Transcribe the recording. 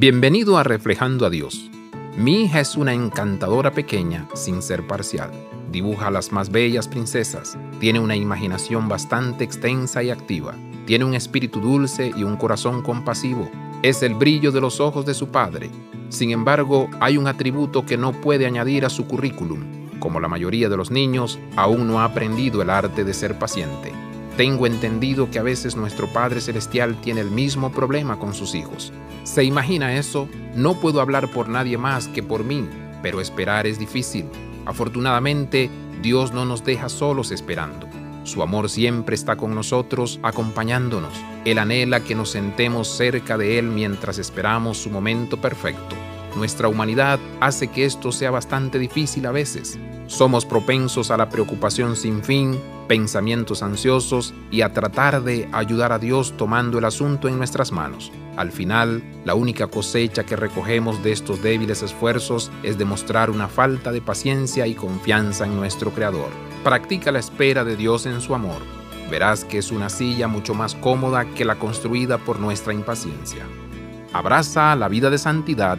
Bienvenido a Reflejando a Dios. Mi hija es una encantadora pequeña sin ser parcial. Dibuja a las más bellas princesas. Tiene una imaginación bastante extensa y activa. Tiene un espíritu dulce y un corazón compasivo. Es el brillo de los ojos de su padre. Sin embargo, hay un atributo que no puede añadir a su currículum. Como la mayoría de los niños, aún no ha aprendido el arte de ser paciente. Tengo entendido que a veces nuestro Padre Celestial tiene el mismo problema con sus hijos. ¿Se imagina eso? No puedo hablar por nadie más que por mí, pero esperar es difícil. Afortunadamente, Dios no nos deja solos esperando. Su amor siempre está con nosotros, acompañándonos. Él anhela que nos sentemos cerca de Él mientras esperamos su momento perfecto. Nuestra humanidad hace que esto sea bastante difícil a veces. Somos propensos a la preocupación sin fin, pensamientos ansiosos y a tratar de ayudar a Dios tomando el asunto en nuestras manos. Al final, la única cosecha que recogemos de estos débiles esfuerzos es demostrar una falta de paciencia y confianza en nuestro Creador. Practica la espera de Dios en su amor. Verás que es una silla mucho más cómoda que la construida por nuestra impaciencia. Abraza la vida de santidad.